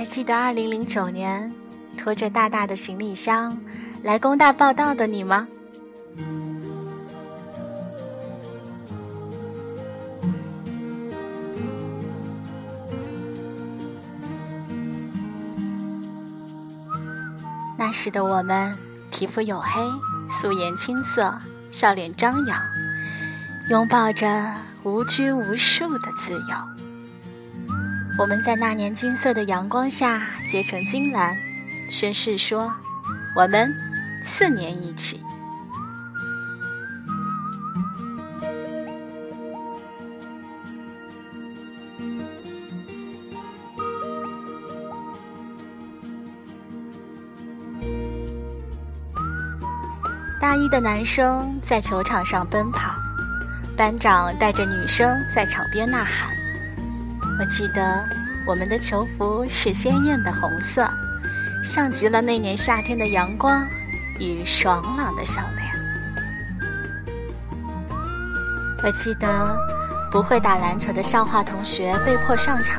还记得二零零九年拖着大大的行李箱来工大报道的你吗？那时的我们，皮肤黝黑，素颜青涩，笑脸张扬，拥抱着无拘无束的自由。我们在那年金色的阳光下结成金兰，宣誓说：我们四年一起。大一的男生在球场上奔跑，班长带着女生在场边呐喊。我记得我们的球服是鲜艳的红色，像极了那年夏天的阳光与爽朗的笑脸。我记得不会打篮球的校花同学被迫上场，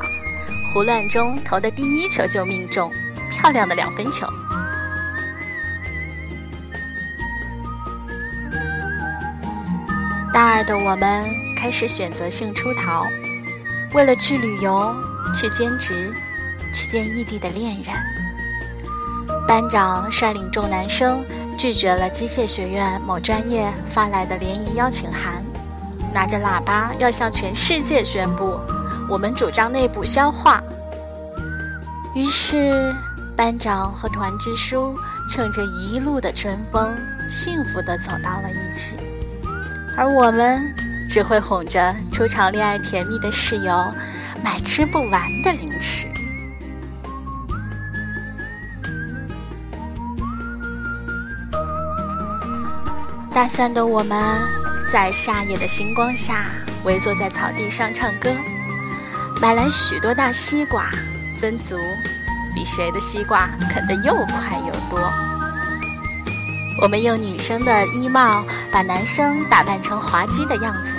胡乱中投的第一球就命中，漂亮的两分球。大二的我们开始选择性出逃，为了去旅游、去兼职、去见异地的恋人。班长率领众男生拒绝了机械学院某专业发来的联谊邀请函，拿着喇叭要向全世界宣布，我们主张内部消化。于是，班长和团支书乘着一路的春风，幸福地走到了一起。而我们只会哄着初尝恋爱甜蜜的室友买吃不完的零食。大三的我们在夏夜的星光下围坐在草地上唱歌，买来许多大西瓜，分组比谁的西瓜啃得又快又多。我们用女生的衣帽把男生打扮成滑稽的样子，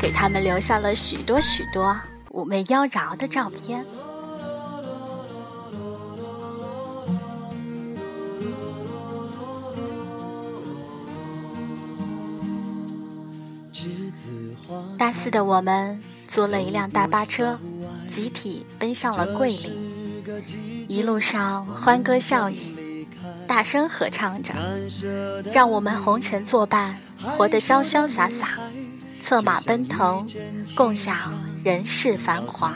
给他们留下了许多许多妩媚妖娆的照片。大四的我们租了一辆大巴车，集体奔向了桂林，一路上欢歌笑语。大声合唱着，让我们红尘作伴，活得潇潇洒洒，策马奔腾，共享人世繁华。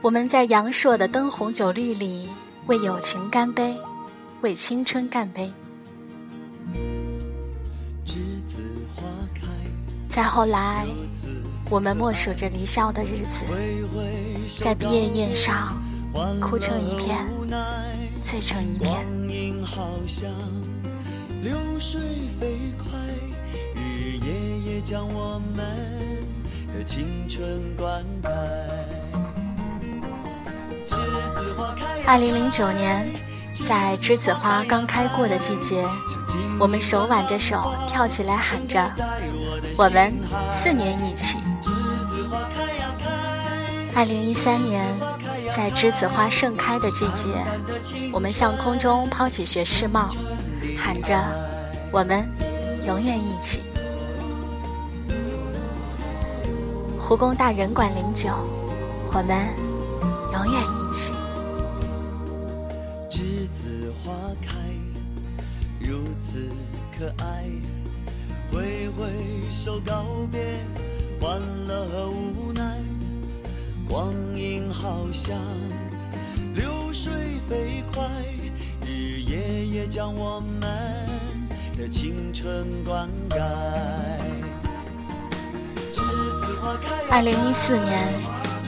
我们在阳朔的灯红酒绿里，为友情干杯，为青春干杯。再后来。我们默数着离校的日子，在毕业宴上哭成一片，醉成一片。流水飞快，日日夜夜将我们的青春灌溉二零零九年，在栀子花刚开过的季节，我们手挽着手跳起来喊着：“我们四年一起。”二零一三年，在栀子花盛开的季节，我们向空中抛起学士帽，喊着：“我们永远一起。”胡工大人管零九，我们永远一起。栀子花开，如此可爱，挥挥手告别，欢乐和无奈。光阴好像流水飞快，日日夜夜将我青春灌溉。二零一四年，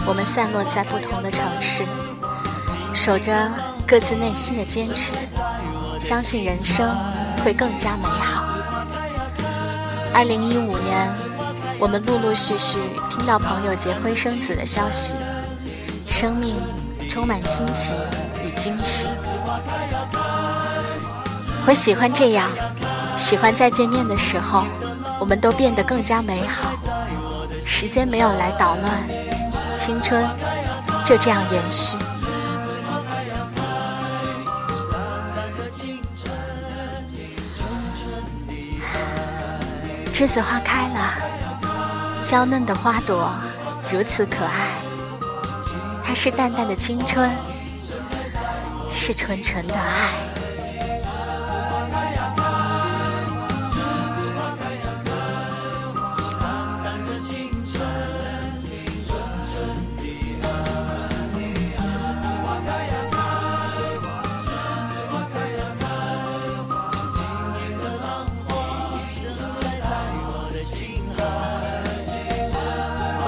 我们散落在不同的城市，守着各自内心的坚持，相信人生会更加美好。二零一五年。我们陆陆续续听到朋友结婚生子的消息，生命充满新奇与惊喜。我喜欢这样，喜欢再见面的时候，我们都变得更加美好，时间没有来捣乱，青春就这样延续。栀子花开了，娇嫩的花朵如此可爱。它是淡淡的青春，是纯纯的爱。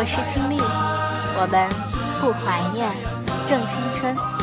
我是青丽，我们不怀念，正青春。